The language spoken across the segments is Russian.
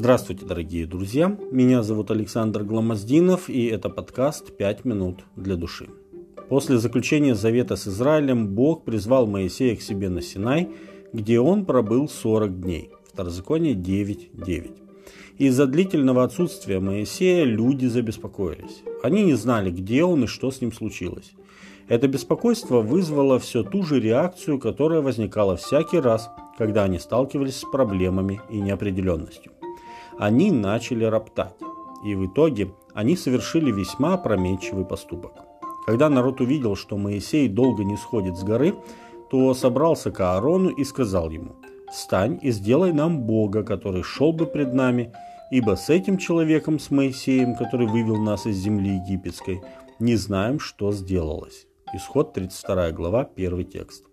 Здравствуйте, дорогие друзья! Меня зовут Александр Гламоздинов, и это подкаст «Пять минут для души». После заключения завета с Израилем Бог призвал Моисея к себе на Синай, где он пробыл 40 дней. Второзаконие 9.9. Из-за длительного отсутствия Моисея люди забеспокоились. Они не знали, где он и что с ним случилось. Это беспокойство вызвало все ту же реакцию, которая возникала всякий раз, когда они сталкивались с проблемами и неопределенностью они начали роптать. И в итоге они совершили весьма опрометчивый поступок. Когда народ увидел, что Моисей долго не сходит с горы, то собрался к Аарону и сказал ему, «Встань и сделай нам Бога, который шел бы пред нами, ибо с этим человеком, с Моисеем, который вывел нас из земли египетской, не знаем, что сделалось». Исход 32 глава, первый текст.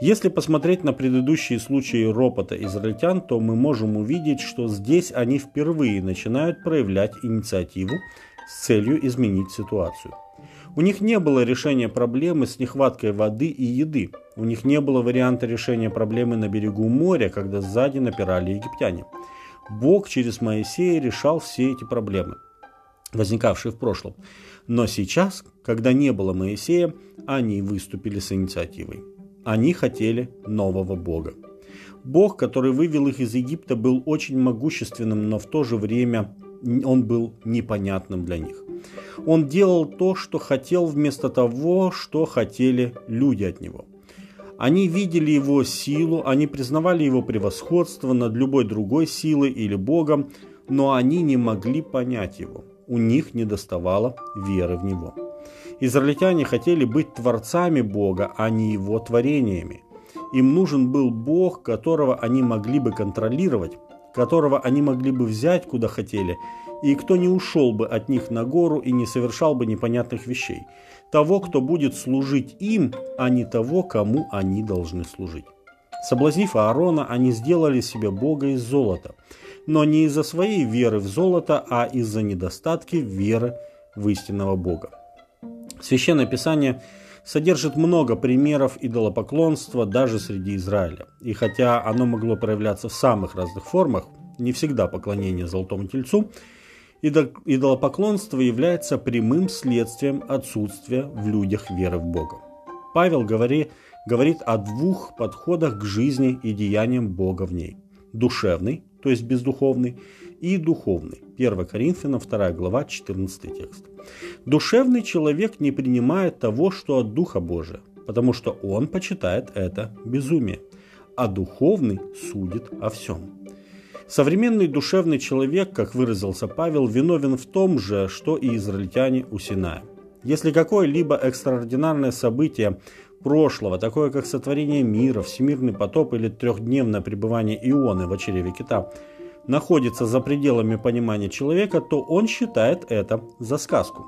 Если посмотреть на предыдущие случаи ропота израильтян, то мы можем увидеть, что здесь они впервые начинают проявлять инициативу с целью изменить ситуацию. У них не было решения проблемы с нехваткой воды и еды. У них не было варианта решения проблемы на берегу моря, когда сзади напирали египтяне. Бог через Моисея решал все эти проблемы, возникавшие в прошлом. Но сейчас, когда не было Моисея, они выступили с инициативой. Они хотели нового Бога. Бог, который вывел их из Египта, был очень могущественным, но в то же время он был непонятным для них. Он делал то, что хотел, вместо того, что хотели люди от него. Они видели его силу, они признавали его превосходство над любой другой силой или Богом, но они не могли понять его. У них недоставало веры в него. Израильтяне хотели быть творцами Бога, а не его творениями. Им нужен был Бог, которого они могли бы контролировать, которого они могли бы взять куда хотели, и кто не ушел бы от них на гору и не совершал бы непонятных вещей. Того, кто будет служить им, а не того, кому они должны служить. Соблазнив Аарона, они сделали себе Бога из золота, но не из-за своей веры в золото, а из-за недостатки веры в истинного Бога. Священное Писание содержит много примеров идолопоклонства даже среди Израиля. И хотя оно могло проявляться в самых разных формах, не всегда поклонение золотому тельцу, идолопоклонство является прямым следствием отсутствия в людях веры в Бога. Павел говори, говорит о двух подходах к жизни и деяниям Бога в ней. Душевный, то есть бездуховный, и духовный. 1 Коринфянам 2 глава 14 текст. Душевный человек не принимает того, что от Духа Божия, потому что он почитает это безумие, а духовный судит о всем. Современный душевный человек, как выразился Павел, виновен в том же, что и израильтяне у Синая. Если какое-либо экстраординарное событие прошлого, такое как сотворение мира, всемирный потоп или трехдневное пребывание Ионы в очереве кита, находится за пределами понимания человека, то он считает это за сказку.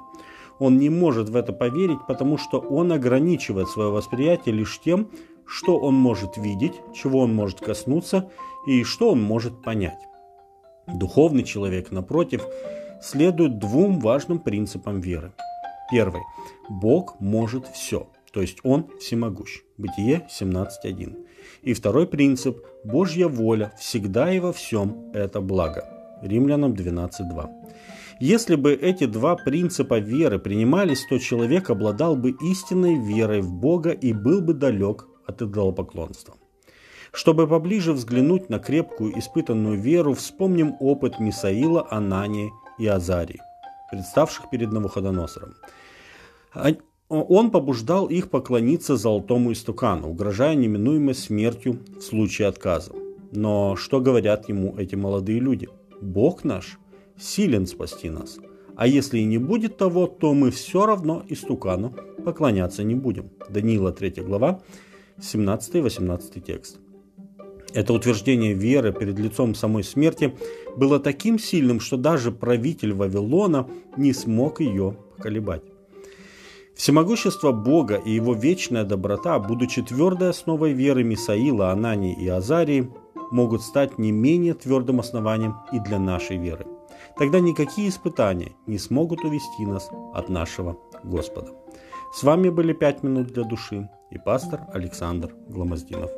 Он не может в это поверить, потому что он ограничивает свое восприятие лишь тем, что он может видеть, чего он может коснуться и что он может понять. Духовный человек, напротив, следует двум важным принципам веры. Первый. Бог может все, то есть Он всемогущ. Бытие 17.1. И второй принцип – Божья воля всегда и во всем – это благо. Римлянам 12.2. Если бы эти два принципа веры принимались, то человек обладал бы истинной верой в Бога и был бы далек от идолопоклонства. Чтобы поближе взглянуть на крепкую испытанную веру, вспомним опыт Мисаила, Анании и Азарии, представших перед Навуходоносором. Он побуждал их поклониться золотому истукану, угрожая неминуемой смертью в случае отказа. Но что говорят ему эти молодые люди? Бог наш силен спасти нас. А если и не будет того, то мы все равно истукану поклоняться не будем. Даниила 3 глава, 17-18 текст. Это утверждение веры перед лицом самой смерти было таким сильным, что даже правитель Вавилона не смог ее поколебать. Всемогущество Бога и его вечная доброта, будучи твердой основой веры Мисаила, Анании и Азарии, могут стать не менее твердым основанием и для нашей веры. Тогда никакие испытания не смогут увести нас от нашего Господа. С вами были «Пять минут для души» и пастор Александр Гломоздинов.